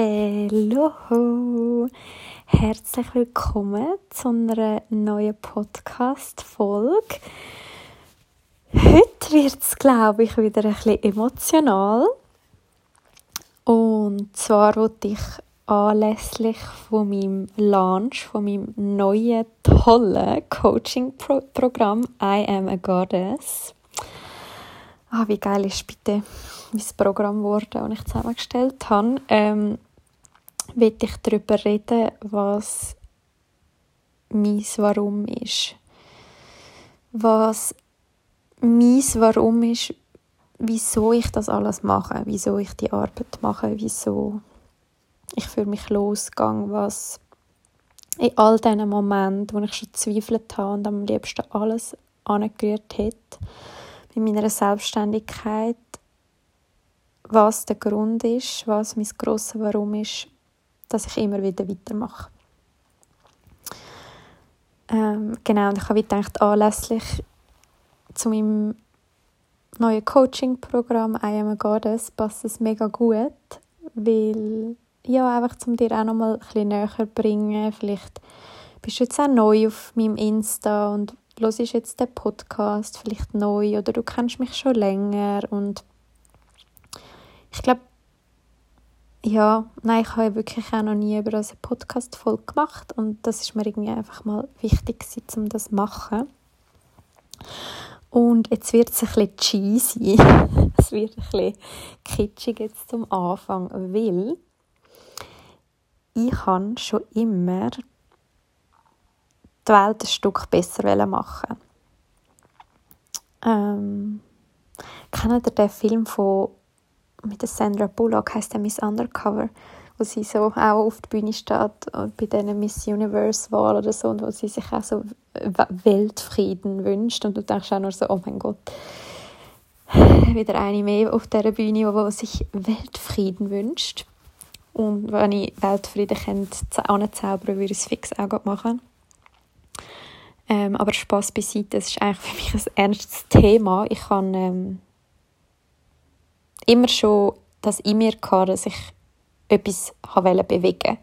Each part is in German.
Hallo, herzlich willkommen zu einer neuen Podcast-Folge. Heute wird es, glaube ich, wieder ein bisschen emotional. Und zwar wollte ich anlässlich von meinem Launch, von meinem neuen, tollen Coaching-Programm I Am a Goddess. Ah, wie geil ist bitte mein Programm geworden, das ich zusammengestellt habe. Ähm, will ich darüber reden, was mein Warum ist. Was mein Warum ist, wieso ich das alles mache, wieso ich die Arbeit mache, wieso ich für mich losgehe, was in all diesen Momenten, wo ich schon zweifelt habe und am liebsten alles angerührt hätte, bei meiner Selbstständigkeit, was der Grund ist, was mein grosses Warum ist, dass ich immer wieder weitermache. Ähm, genau, und ich habe gedacht, anlässlich zu meinem neuen Coaching-Programm I Am a Goddess passt es mega gut, weil ja, einfach zum dir auch noch mal ein bisschen näher bringen. Vielleicht bist du jetzt auch neu auf meinem Insta und hörst jetzt den Podcast vielleicht neu oder du kennst mich schon länger und ich glaube, ja, nein, ich habe wirklich auch noch nie über eine Podcast-Folge gemacht und das ist mir irgendwie einfach mal wichtig um das zu machen. Und jetzt wird es ein bisschen cheesy, es wird ein bisschen kitschig jetzt zum Anfang, weil ich habe schon immer die Welt ein Stück besser machen ähm, Kennt ihr den Film von mit der Sandra Bullock heißt der Miss Undercover, wo sie so auch auf der Bühne steht und bei diesen Miss Universe Wahl oder so und wo sie sich auch so Weltfrieden wünscht und du denkst auch nur so, oh mein Gott, wieder eine mehr auf dieser Bühne, wo sich Weltfrieden wünscht. Und wenn ich Weltfrieden könnte anzaubern, würde ich es fix auch machen. Ähm, aber Spaß beiseite, das ist eigentlich für mich ein ernstes Thema. Ich kann ähm, immer schon das in mir gehabt, dass ich etwas bewegen wollte.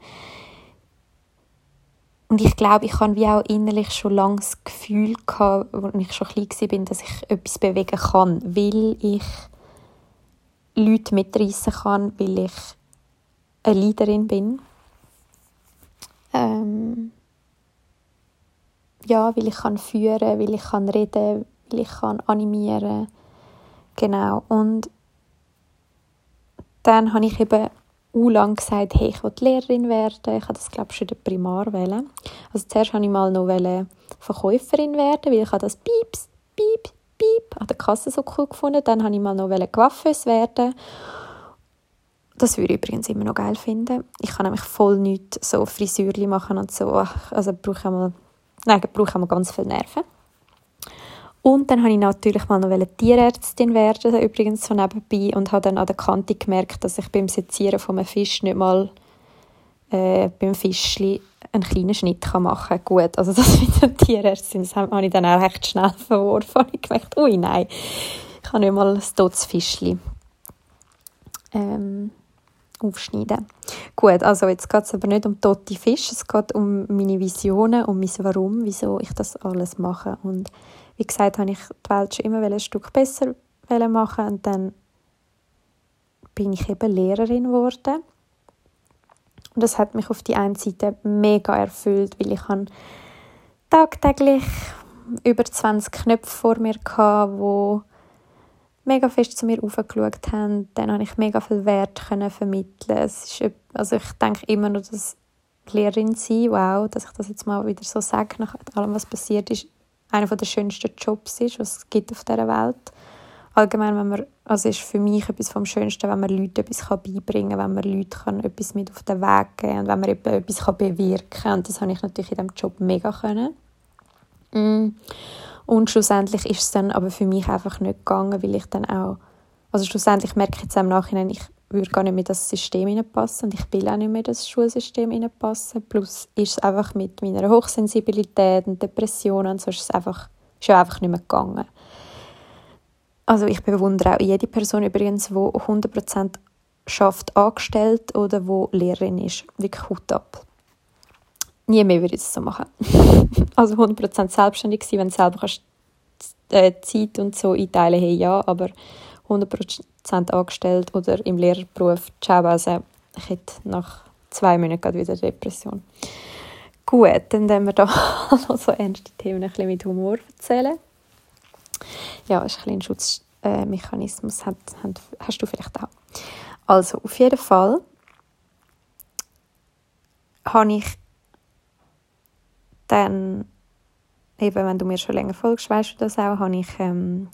Und ich glaube, ich hatte wie auch innerlich schon lange das Gefühl, als ich schon klein war, dass ich etwas bewegen kann, weil ich Leute mitreißen kann, weil ich eine Leaderin bin. Ähm ja, weil ich kann führen, weil ich kann reden, weil ich kann animieren. Genau. Und dann habe ich eben u lang gesagt, hey, ich will Lehrerin werden. Ich habe das, glaube ich, schon in der Primar wählen. Also zuerst wollte ich mal noch Verkäuferin werden, weil ich das Pieps, Piep, Piep an der Kasse so cool gefunden. Dann wollte ich mal noch Coiffeuse werden. Das würde ich übrigens immer noch geil finden. Ich kann nämlich voll nichts so Frisürli machen und so. Also brauche ich mal, nein, brauche ich mal ganz viel Nerven. Und dann wollte ich natürlich mal noch Tierärztin werden, übrigens so nebenbei, und habe dann an der Kante gemerkt, dass ich beim Sezieren von einem Fisch nicht mal äh, beim Fischli einen kleinen Schnitt machen kann. Gut, also das mit der Tierärztin, das habe ich dann auch recht schnell verworfen. Ich gemerkt, ui, nein, ich kann nicht mal ein totes Fischli ähm, aufschneiden. Gut, also jetzt geht es aber nicht um tote Fische, es geht um meine Visionen, um mein Warum, wieso ich das alles mache. Und wie gesagt, habe ich die Welt schon immer ein Stück besser machen und dann bin ich eben Lehrerin geworden. Und das hat mich auf die einen Seite mega erfüllt, weil ich tagtäglich über 20 Knöpfe vor mir hatte, wo mega fest zu mir aufgeschaut haben. Dann habe ich mega viel Wert vermitteln. Es ist, also ich denke immer noch, dass Lehrerin sein, wow, dass ich das jetzt mal wieder so sage, nach allem, was passiert ist, einer der schönsten Jobs ist, was es gibt auf dieser Welt. Allgemein, wenn man, also ist für mich etwas vom Schönsten, wenn man Leuten etwas beibringen kann, wenn man Leuten etwas mit auf den Weg geben kann und wenn man etwas bewirken kann. Und das habe ich natürlich in diesem Job mega können. Mm. Und schlussendlich ist es dann aber für mich einfach nicht gegangen, weil ich dann auch, also schlussendlich merke ich jetzt im Nachhinein, ich würde gar nicht mehr das System hineinpassen und ich will auch nicht mehr das Schulsystem hineinpassen. Plus ist es einfach mit meiner Hochsensibilität und Depressionen und so ist es einfach, ist einfach nicht mehr gegangen. Also ich bewundere auch jede Person übrigens, die 100% schafft angestellt oder wo Lehrerin ist. Wirklich Hut ab. Nie mehr würde ich es so machen. also 100% selbstständig sein, wenn du selber kannst, äh, Zeit und so einteilen hey, ja, aber 100% angestellt oder im Lehrerberuf, ciao, also ich hätte nach zwei Monaten wieder Depression. Gut, dann werden wir da noch so ernste Themen ein bisschen mit Humor erzählen. Ja, ist ein, ein Schutzmechanismus, äh, hast du vielleicht auch. Also, auf jeden Fall habe ich dann, eben wenn du mir schon länger folgst, weißt du das auch, habe ich ähm,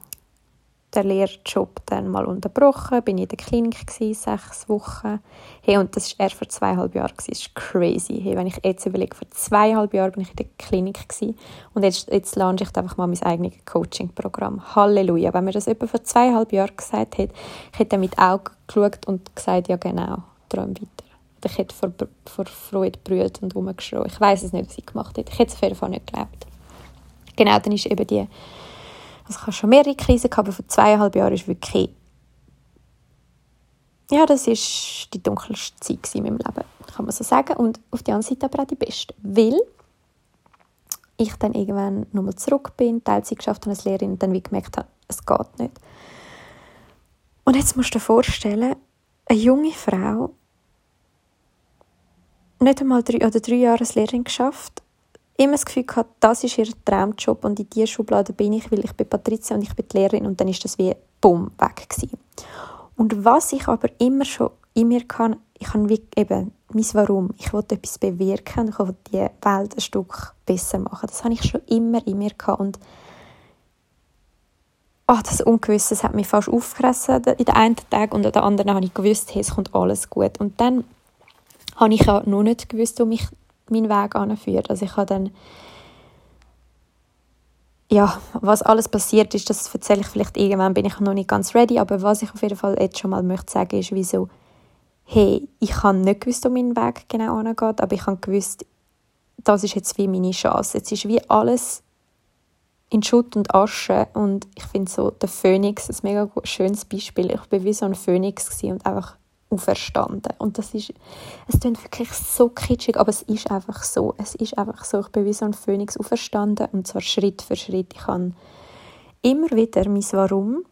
den Lehrjob dann mal unterbrochen, bin in der Klinik gewesen, sechs Wochen. Hey, und das war erst vor zweieinhalb Jahren, das ist crazy. Hey, wenn ich jetzt überlege, vor zweieinhalb Jahren bin ich in der Klinik gewesen, und jetzt, jetzt launche ich einfach mal mein eigenes Coaching-Programm. Halleluja. Wenn mir das etwa vor zweieinhalb Jahren gesagt hätte, ich hätte mit Augen geschaut und gesagt, ja genau, träum weiter. Ich hätte vor, vor Freude brüllt und rumgeschrien. Ich weiß es nicht, was ich gemacht hätte. Ich hätte es auf jeden Fall nicht geglaubt. Genau, dann ist eben die also ich habe schon mehrere Krisen gehabt, aber vor zweieinhalb Jahren ist wirklich ja, das ist die dunkelste Zeit in meinem Leben, kann man so sagen. Und auf der anderen Seite aber auch die beste, weil ich dann irgendwann nochmal zurück bin, Teilzeit geschafft habe als Lehrerin und dann wie gemerkt habe, es geht nicht. Und jetzt musst du dir vorstellen, eine junge Frau, nicht einmal drei oder drei Jahre als Lehrerin geschafft, immer das Gefühl gehabt, das ist ihr Traumjob und in dieser Schublade bin ich, weil ich bin Patricia und ich bin die Lehrerin und dann ist das wie bumm weg gewesen. Und was ich aber immer schon in mir kann, ich kann wie eben mein Warum, ich wollte etwas bewirken, ich wollte die Welt ein Stück besser machen. Das habe ich schon immer in mir gehabt und oh, das Ungewisse das hat mich fast aufgefressen in den einen Tag und an den anderen habe ich gewusst, hey, es kommt alles gut. Und dann habe ich auch noch nicht gewusst, wo mich mein Weg anführt. Also ich habe dann ja, was alles passiert ist, das erzähle ich vielleicht irgendwann, bin ich noch nicht ganz ready, aber was ich auf jeden Fall jetzt schon mal möchte sagen, ist, wieso, hey, ich habe nicht gewusst, wo mein Weg genau angeht, aber ich habe gewusst, das ist jetzt wie meine Chance. Jetzt ist wie alles in Schutt und Asche und ich finde so, der Phönix ein mega schönes Beispiel. Ich war wie so ein Phönix und einfach auferstanden. Und das ist, es klingt wirklich so kitschig, aber es ist einfach so. Es ist einfach so. Ich bin wie so ein Phönix auferstanden und zwar Schritt für Schritt. Ich habe immer wieder mein Warum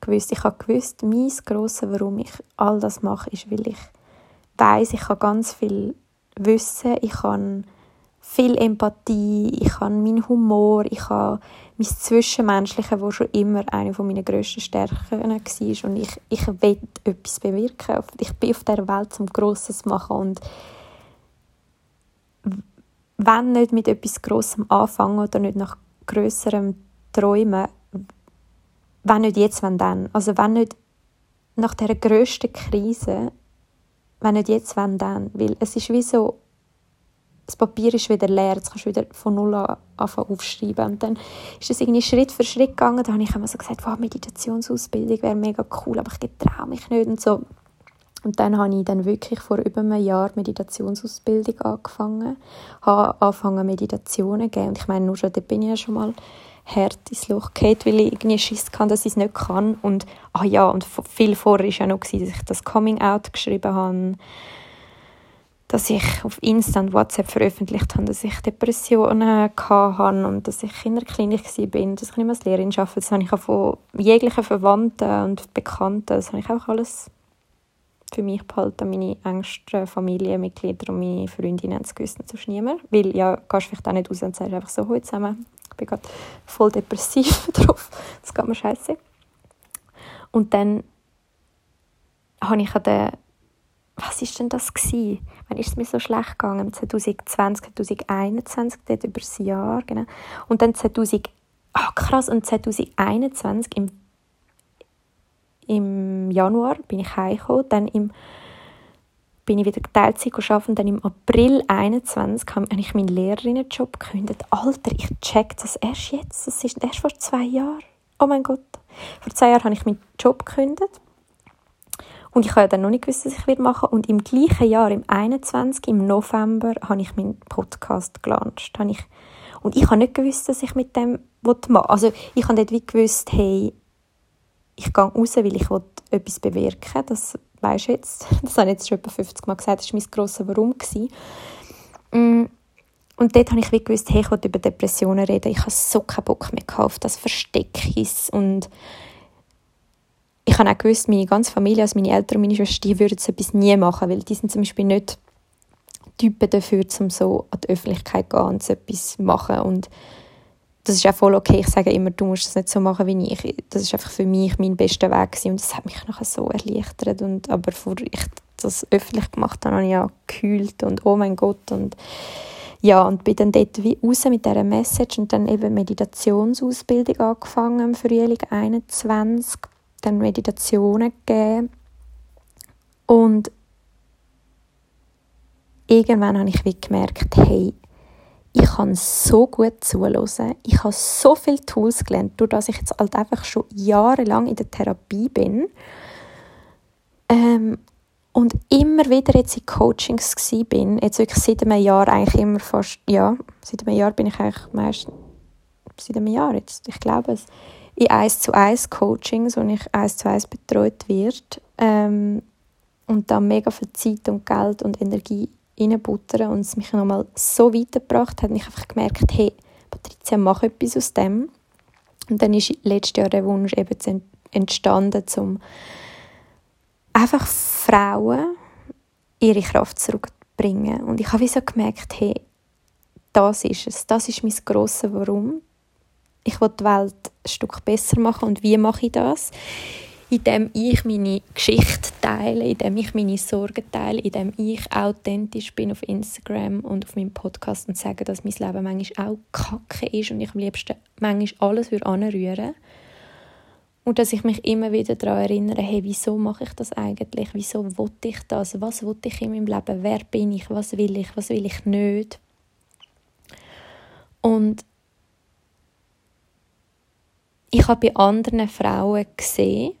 gewusst. Ich habe gewusst, mein grosses Warum ich all das mache, ist, weil ich weiß, ich habe ganz viel Wissen, ich habe viel Empathie, ich habe meinen Humor, ich habe mein Zwischenmenschliche, das schon immer eine meiner grössten Stärken war. Und ich, ich will etwas bewirken. Ich bin auf dieser Welt, um Grosses zu machen. Und wenn nicht mit etwas Grossem anfangen oder nicht nach grösserem Träumen, wenn nicht jetzt, wenn dann. Also wenn nicht nach dieser grössten Krise, wenn nicht jetzt, wenn dann. Weil es ist wie so, das Papier ist wieder leer, jetzt kannst du wieder von null an anfangen aufschreiben. Und dann ist das irgendwie Schritt für Schritt gegangen. Da habe ich immer so gesagt, wow, Meditationsausbildung wäre mega cool, aber ich getraue mich nicht und so. Und dann habe ich dann wirklich vor über einem Jahr Meditationsausbildung angefangen, habe angefangen Meditationen zu geben. Und ich meine, nur schon, da bin ich ja schon mal hart ins Loch gefallen, weil ich irgendwie Schiss kann, dass ich es nicht kann. Und, ah ja, und viel vorher war ja noch, dass ich das Coming-out geschrieben habe dass ich auf Insta und WhatsApp veröffentlicht habe, dass ich Depressionen hatte und dass ich in der Klinik war, dass ich nicht mehr als Lehrerin arbeite. Das habe ich auch von jeglichen Verwandten und Bekannten, das habe ich auch alles für mich behalten. Meine engsten Familienmitglieder und meine Freundinnen es gewusst, sonst niemand. Weil, ja, gehst vielleicht auch nicht raus und sagst einfach so, heute zusammen, ich bin gerade voll depressiv drauf, das geht mir scheiße. Und dann habe ich an den was ist denn das gewesen? Wann ist es mir so schlecht gegangen? 2020, 2021, dort über das Jahr, genau. Und dann 2000, ah krass, und 2021 im, im Januar bin ich heimgekommen, dann im bin ich wieder Teilzeit arbeiten dann im April 2021 habe ich meinen Lehrerinnenjob gekündigt. Alter, ich check das erst jetzt, das ist erst vor zwei Jahren. Oh mein Gott. Vor zwei Jahren habe ich meinen Job gekündigt und ich habe dann noch nicht gewusst, was ich machen Und im gleichen Jahr, im 21. im November, habe ich meinen Podcast gelauncht. Ich, und ich habe nicht gewusst, dass ich mit dem machen will. Also ich habe dort wie gewusst, hey, ich gehe raus, weil ich etwas bewirken. Das weißt du jetzt, das habe ich jetzt schon etwa 50 Mal gesagt, das war mein grosses Warum. Mm, und dort habe ich wie gewusst, hey, ich will über Depressionen reden. Ich habe so keinen Bock mehr auf das Versteckis. Und ich habe auch gewusst, meine ganze Familie, also meine Eltern und meine Schwester, würden so etwas nie machen, weil die sind zum Beispiel nicht Typen dafür, um so an die Öffentlichkeit zu gehen und so etwas machen. Und das ist auch voll okay. Ich sage immer, du musst das nicht so machen wie ich. Das ist einfach für mich mein bester Weg gewesen. und das hat mich nachher so erleichtert. Und, aber bevor ich das öffentlich gemacht habe, habe ich ja gekühlt und oh mein Gott und ja, und bin dann dort wie raus mit dieser Message und dann eben Meditationsausbildung angefangen im Frühling 21, dann Meditationen gegeben und irgendwann habe ich wie gemerkt, hey, ich kann so gut zuhören. Ich habe so viele Tools gelernt, durch dass ich jetzt halt einfach schon jahrelang in der Therapie bin. Ähm, und immer wieder jetzt in Coachings bin, jetzt wirklich seit einem Jahr eigentlich immer fast, ja, seit einem Jahr bin ich eigentlich meist, seit einem Jahr jetzt, ich glaube es, in 1 zu 1 Coachings, wo ich 1 zu 1 betreut wird ähm, und da mega viel Zeit und Geld und Energie reinbuttern und es mich nochmal so weitergebracht hat, ich einfach gemerkt, hey, Patricia, mach etwas aus dem. Und dann ist letztes Jahr der Wunsch eben entstanden, um einfach Frauen ihre Kraft zurückzubringen. Und ich habe so gemerkt, hey, das ist es, das ist mein grosses Warum. Ich will die Welt ein Stück besser machen und wie mache ich das? indem ich meine Geschichte teile, indem ich meine Sorgen teile, indem ich authentisch bin auf Instagram und auf meinem Podcast und sage, dass mein Leben manchmal auch kacke ist und ich am liebsten manchmal alles anrühren würde. Und dass ich mich immer wieder daran erinnere, hey, wieso mache ich das eigentlich? Wieso wollte ich das? Was wollte ich in meinem Leben? Wer bin ich? Was will ich? Was will ich nicht? Und ich habe bei anderen Frauen gesehen,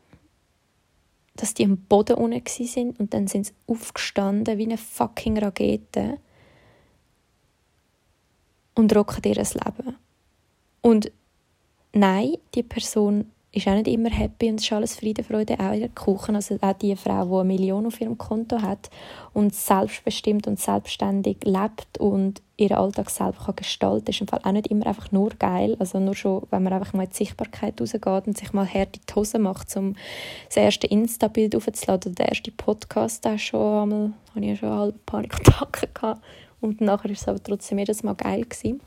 dass die am Boden unten sind und dann sind sie aufgestanden wie eine fucking Rakete und rocken ihr Leben. Und nein, die Person ist auch nicht immer happy und es ist alles Friede, Freude, auch in der Küche. Also auch die Frau, die eine Million auf ihrem Konto hat und selbstbestimmt und selbstständig lebt und ihren Alltag selber kann gestalten kann, ist im Fall auch nicht immer einfach nur geil. Also nur schon, wenn man einfach mal in die Sichtbarkeit rausgeht und sich mal hart in die Hose macht, um das erste Insta-Bild aufzuladen oder den ersten Podcast, da schon einmal, habe ich ja schon halbe Panikattacken gehabt. Und nachher war es aber trotzdem jedes Mal geil gewesen.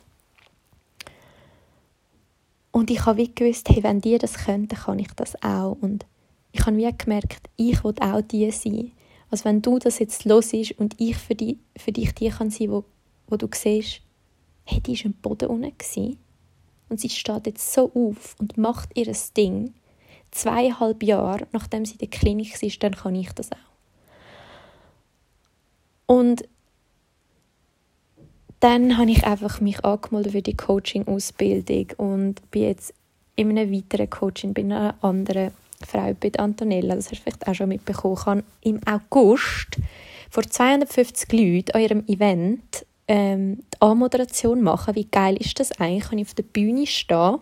Und ich habe wie gewusst, hey, wenn die das können, dann kann ich das auch. Und ich habe wie gemerkt, ich will auch die sein. Also wenn du das jetzt los ist und ich für, die, für dich die kann sein, wo, wo du siehst, hey, die war im Boden unten. Gewesen. Und sie steht jetzt so auf und macht ihr Ding. Zweieinhalb Jahre, nachdem sie in der Klinik ist, dann kann ich das auch. Und dann habe ich einfach mich angemeldet für die Coaching-Ausbildung und bin jetzt in einem weiteren Coaching bei einer anderen Frau, bei Antonella, das hast du vielleicht auch schon mitbekommen, kann im August vor 250 Leuten an ihrem Event ähm, die Anmoderation machen. Wie geil ist das eigentlich? Kann ich auf der Bühne stehen?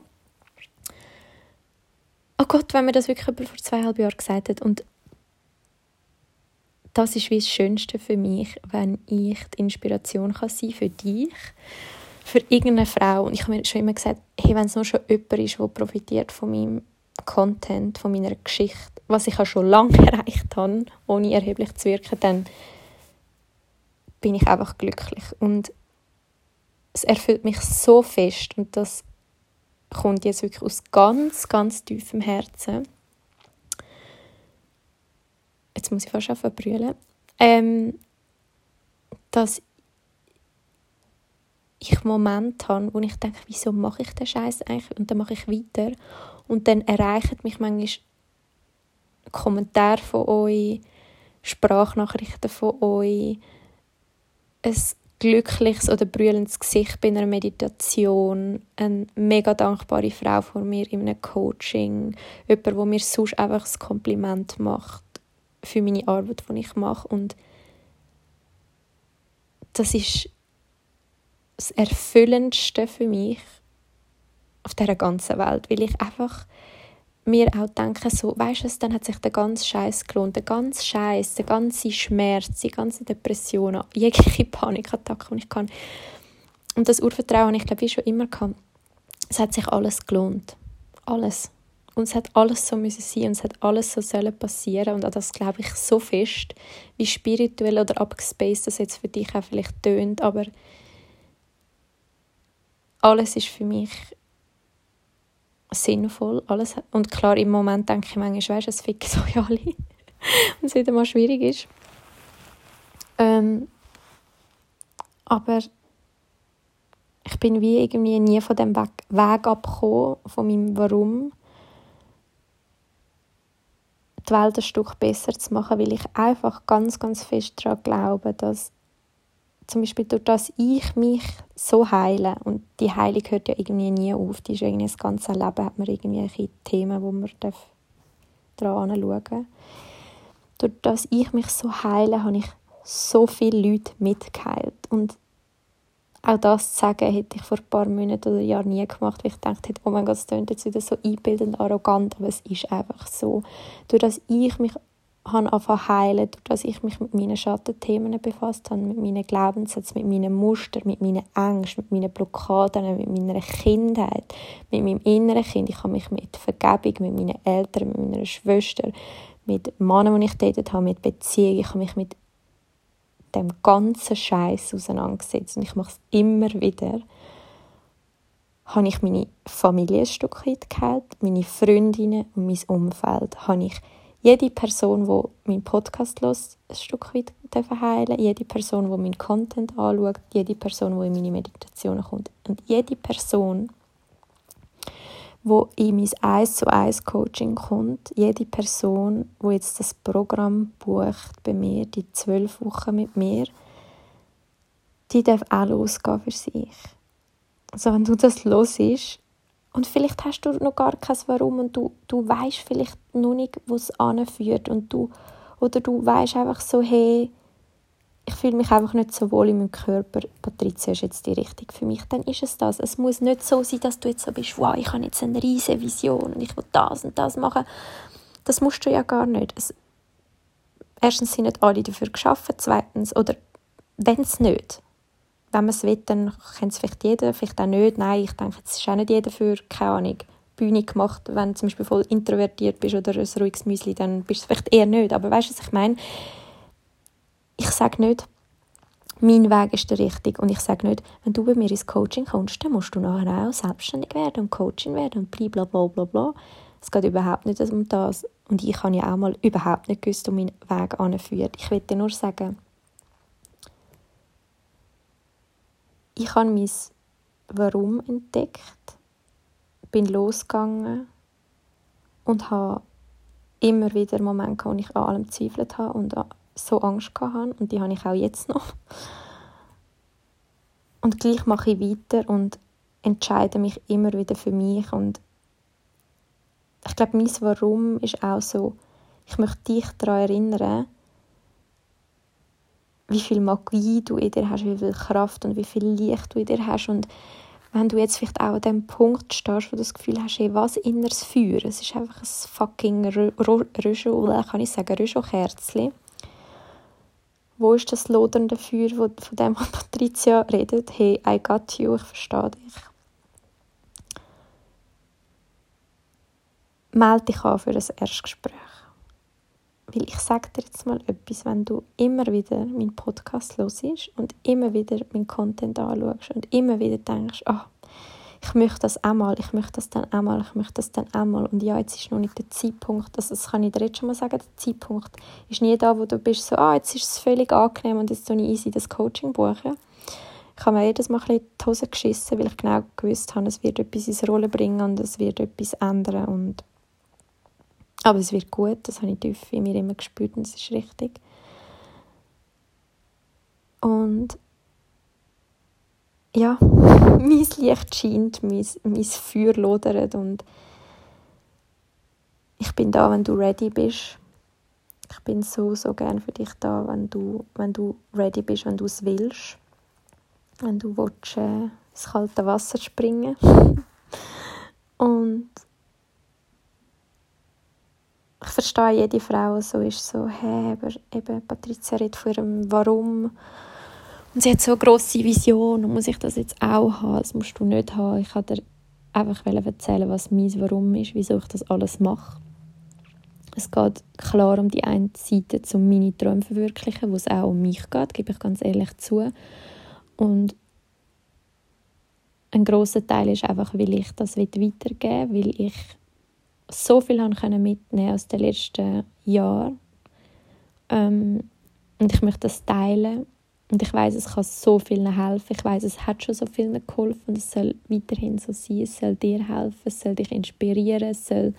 Oh Gott, wenn mir das wirklich vor zweieinhalb Jahren gesagt hat. Und das ist wie das Schönste für mich, wenn ich die Inspiration kann sein für dich, für irgendeine Frau. Und ich habe mir schon immer gesagt, hey, wenn es nur schon jemand ist, der profitiert von meinem Content, von meiner Geschichte, was ich auch schon lange erreicht habe, ohne erheblich zu wirken, dann bin ich einfach glücklich. Und es erfüllt mich so fest und das kommt jetzt wirklich aus ganz, ganz tiefem Herzen jetzt muss ich fast anfangen brüllen, ähm, dass ich Momente habe, wo ich denke, wieso mache ich den Scheiß eigentlich? Und dann mache ich weiter. Und dann erreichen mich manchmal Kommentare von euch, Sprachnachrichten von euch, ein glückliches oder brüllendes Gesicht bei einer Meditation, eine mega dankbare Frau vor mir in einem Coaching, jemand, wo mir sonst einfach ein Kompliment macht für meine Arbeit, die ich mache. Und das ist das Erfüllendste für mich auf dieser ganzen Welt, weil ich einfach mir auch denke, so, weißt du, dann hat sich der ganze Scheiß gelohnt, der ganze Scheiß, der ganze Schmerz, die ganze Depression, jegliche Panikattacke, die ich kann. Und das Urvertrauen, ich glaube, wie schon immer kann, es hat sich alles gelohnt. Alles. Und es hat alles so müssen sein und es hat alles so sollen passieren und an das glaube ich so fest, wie spirituell oder abgespaced das jetzt für dich auch vielleicht tönt, aber alles ist für mich sinnvoll. Alles, und klar, im Moment denke ich manchmal, weißt es ficken so alle. und es wieder mal schwierig ist. Ähm, aber ich bin wie irgendwie nie von dem Weg abgekommen, von meinem Warum die Welt ein Stück besser zu machen, weil ich einfach ganz, ganz fest daran glaube, dass zum Beispiel durch das ich mich so heile und die Heilung hört ja irgendwie nie auf, die ist irgendwie das ganze Leben hat man irgendwelche Themen, wo man daran anschauen darf. Durch das ich mich so heile, habe ich so viele Leute mitgeheilt und auch das zu sagen, hätte ich vor ein paar Monaten oder Jahren nie gemacht, weil ich dachte, oh mein Gott, das klingt jetzt wieder so einbildend, arrogant, aber es ist einfach so. Durch das ich mich habe angefangen heilen, durch das ich mich mit meinen Schattenthemen befasst habe, mit meinen Glaubenssätzen, mit meinen Mustern, mit meinen Ängsten, mit meinen Blockaden, mit meiner Kindheit, mit meinem inneren Kind. Ich habe mich mit Vergebung, mit meinen Eltern, mit meiner Schwester, mit Männern, die ich datet habe, mit Beziehungen, ich habe mich mit dem ganzen Scheiß auseinandergesetzt und ich mache es immer wieder, habe ich meine Familie ein Stück weit geheilt, meine Freundinnen und mein Umfeld, habe ich jede Person, die meinen Podcast hört, ein Stück weit heilen jede Person, die meinen Content anschaut, jede Person, die in meine Meditationen kommt. Und jede Person, wo in mein 1 zu 1 Coaching kommt, jede Person, wo jetzt das Programm bucht bei mir, die zwölf Wochen mit mir, die darf auch losgehen für sich. Also wenn du das los ist und vielleicht hast du noch gar kein Warum und du, du weißt vielleicht noch nicht, wo es anführt und du oder du weißt einfach so, hey, ich fühle mich einfach nicht so wohl in meinem Körper, Patricia ist jetzt die Richtung für mich, dann ist es das. Es muss nicht so sein, dass du jetzt so bist, wow, ich habe jetzt eine riesige Vision und ich will das und das machen. Das musst du ja gar nicht. Es, erstens sind nicht alle dafür geschaffen, zweitens, oder wenn es nicht, wenn man es will, dann kennt es vielleicht jeder, vielleicht auch nicht. Nein, ich denke, es ist auch nicht jeder für, keine Ahnung, Bühne gemacht, wenn du zum Beispiel voll introvertiert bist oder ein ruhiges Müsli, dann bist du es vielleicht eher nicht. Aber weißt du, was ich meine? Ich sage nicht, mein Weg ist der richtige. Und ich sage nicht, wenn du bei mir ins Coaching kommst, dann musst du nachher auch selbstständig werden und Coaching werden und bla bla bla bla Es geht überhaupt nicht um das. Und ich habe ja auch mal überhaupt nicht gewusst, wo mein Weg anführt. Ich will dir nur sagen, ich habe mein Warum entdeckt, bin losgegangen und habe immer wieder Momente, wo ich an allem gezweifelt habe und so Angst hatte und die habe ich auch jetzt noch. Und gleich mache ich weiter und entscheide mich immer wieder für mich. Und ich glaube, mein Warum ist auch so, ich möchte dich daran erinnern, wie viel Magie du in dir hast, wie viel Kraft und wie viel Licht du in dir hast. Und wenn du jetzt vielleicht auch an dem Punkt stehst, wo du das Gefühl hast, hey, was inneres Feuer, es ist einfach ein fucking Röschel, kann ich sagen, Röschelkerzchen, wo ist das lodernde Feuer, von dem Patricia redet? Hey, I got you, ich verstehe dich. Melde dich an für ein Erstgespräch. Weil ich sage dir jetzt mal etwas, wenn du immer wieder meinen Podcast hörst und immer wieder meinen Content anschaust und immer wieder denkst, oh, ich möchte das einmal, ich möchte das dann einmal, ich möchte das dann einmal. Und ja, jetzt ist noch nicht der Zeitpunkt, also das kann ich dir jetzt schon mal sagen, der Zeitpunkt ist nie da, wo du bist so, ah, jetzt ist es völlig angenehm und jetzt so easy das Coaching buchen. Ich habe mir jedes Mal ein bisschen die Hose geschissen, weil ich genau gewusst habe, es wird etwas ins Rollen bringen und es wird etwas ändern und aber es wird gut, das habe ich tief in mir immer gespürt und es ist richtig. Und ja, mein Licht scheint, mein, mein Feuer lodert und ich bin da, wenn du ready bist. Ich bin so, so gern für dich da, wenn du, wenn du ready bist, wenn du es willst. Wenn du willst, äh, ins kalte Wasser springen Und verstehe jede Frau, so ist so, hey, aber eben Patricia redet von ihrem Warum und sie hat so eine grosse Vision und muss ich das jetzt auch haben, das musst du nicht haben. Ich wollte dir einfach erzählen, was mein Warum ist, wieso ich das alles mache. Es geht klar um die eine Seite, um meine Träume zu verwirklichen, wo es auch um mich geht, gebe ich ganz ehrlich zu. Und ein großer Teil ist einfach, weil ich das weitergeben will, weil ich so viel haben mitnehmen aus den letzten Jahren. Ähm, und ich möchte das teilen. Und ich weiß, es kann so vielen helfen. Ich weiß, es hat schon so vielen geholfen und es soll weiterhin so sein. Es soll dir helfen, es soll dich inspirieren, es soll,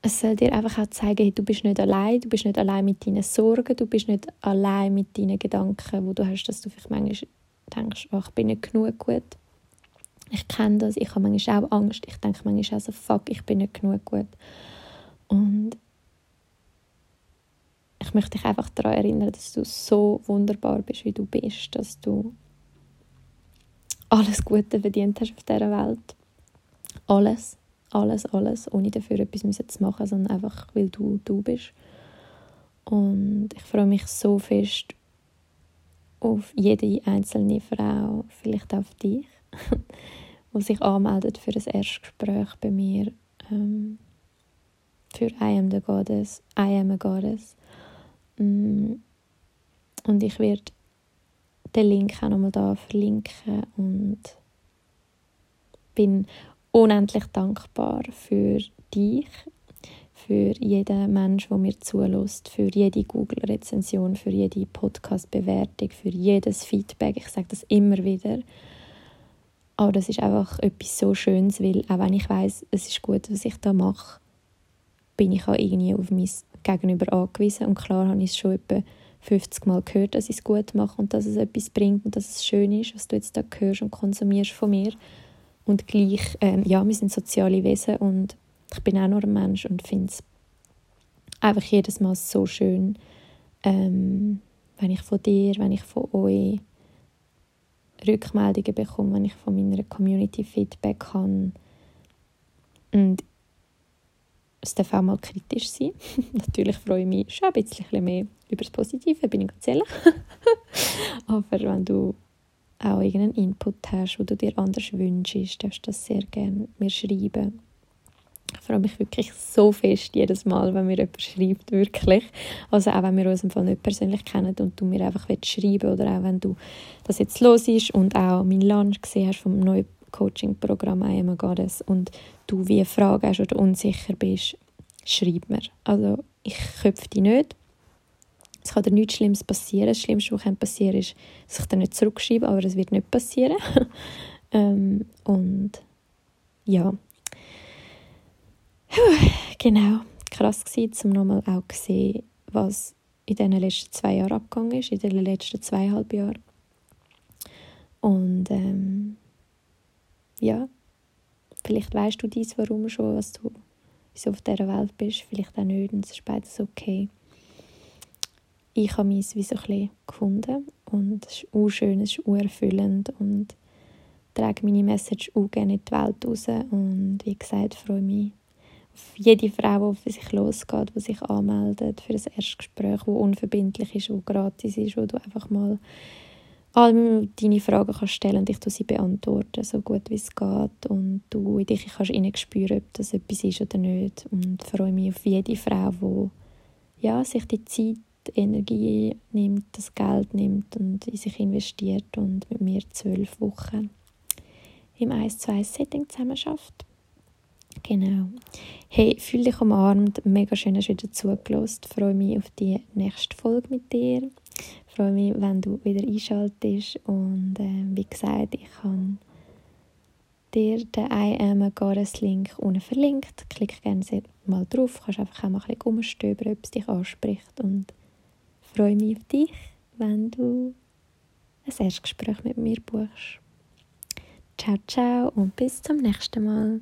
es soll dir einfach auch zeigen, hey, du bist nicht allein, du bist nicht allein mit deinen Sorgen, du bist nicht allein mit deinen Gedanken, wo du hast, dass du vielleicht manchmal denkst, oh, ich bin nicht genug gut. Ich kenne das, ich habe manchmal auch Angst. Ich denke manchmal auch so, fuck, ich bin nicht genug gut. Und ich möchte dich einfach daran erinnern, dass du so wunderbar bist, wie du bist, dass du alles Gute verdient hast auf dieser Welt. Alles, alles, alles, ohne dafür etwas zu machen, sondern einfach, weil du du bist. Und ich freue mich so fest auf jede einzelne Frau, vielleicht auf dich, die sich anmeldet für ein Erstgespräch bei mir ähm, für I am the Goddess, I am a Goddess. Mm, und ich werde den Link auch nochmal da verlinken und bin unendlich dankbar für dich, für jeden Mensch, der mir zulässt, für jede Google-Rezension, für jede Podcast-Bewertung, für jedes Feedback. Ich sage das immer wieder. Aber das ist einfach etwas so Schönes, weil auch wenn ich weiß, es ist gut, was ich da mache, bin ich auch irgendwie auf mein Gegenüber angewiesen. Und klar habe ich es schon etwa 50 Mal gehört, dass ich es gut mache und dass es etwas bringt und dass es schön ist, was du jetzt da hörst und konsumierst von mir. Und gleich, ähm, ja, wir sind soziale Wesen und ich bin auch nur ein Mensch und finde es einfach jedes Mal so schön, ähm, wenn ich von dir, wenn ich von euch Rückmeldungen bekomme, wenn ich von meiner Community Feedback habe. Und es darf auch mal kritisch sein. Natürlich freue ich mich schon ein bisschen mehr über das Positive, bin ich ganz ehrlich. Aber wenn du auch irgendeinen Input hast, wo du dir anders wünschst, darfst du das sehr gerne mir schreiben. Ich freue mich wirklich so fest jedes Mal, wenn mir jemand schreibt, wirklich. Also auch wenn wir uns im Fall nicht persönlich kennen und du mir einfach schreiben oder auch wenn du das jetzt los ist und auch meinen Lunch gesehen hast vom neuen Coaching-Programm I Am a Goddess und du wie Fragen hast oder unsicher bist, schreib mir. Also ich köpfe dich nicht. Es kann dir nichts Schlimmes passieren. Das Schlimmste, was passieren kann, ist, dass ich dir nicht zurückschreibe, aber es wird nicht passieren. ähm, und ja, genau, krass war, um nochmal auch zu sehen, was in den letzten zwei Jahren abgegangen ist, in den letzten zweieinhalb Jahren. Und ähm, ja, vielleicht weißt du dies warum schon, was du wieso auf dieser Welt bist, vielleicht auch nicht, und es ist beides okay. Ich habe mich wie so ein gefunden. Und es ist schön, es ist erfüllend. Und trage meine Message auch gerne in die Welt raus. Und wie gesagt, freue mich auf jede Frau, die für sich losgeht, die sich anmeldet für ein Erstgespräch, das unverbindlich ist, das gratis ist, wo du einfach mal all deine Fragen kannst stellen und ich sie beantworten, so gut wie es geht. Und du in dich kannst spüren, ob das etwas ist oder nicht. Und freue mich auf jede Frau, die ja, sich die Zeit, Energie nimmt, das Geld nimmt und in sich investiert und mit mir zwölf Wochen im 1 zu 1 Setting zusammen schafft. Genau. Hey, fühl dich umarmt. Mega schön, dass du wieder zugelassen Freue mich auf die nächste Folge mit dir. Freue mich, wenn du wieder einschaltest. Und äh, wie gesagt, ich habe dir den I Am a Goddess Link unten verlinkt. Klick gerne mal drauf. Du kannst einfach auch mal ein bisschen umstöbern, ob es dich anspricht. Und freue mich auf dich, wenn du ein Erstgespräch mit mir buchst. Ciao, ciao und bis zum nächsten Mal.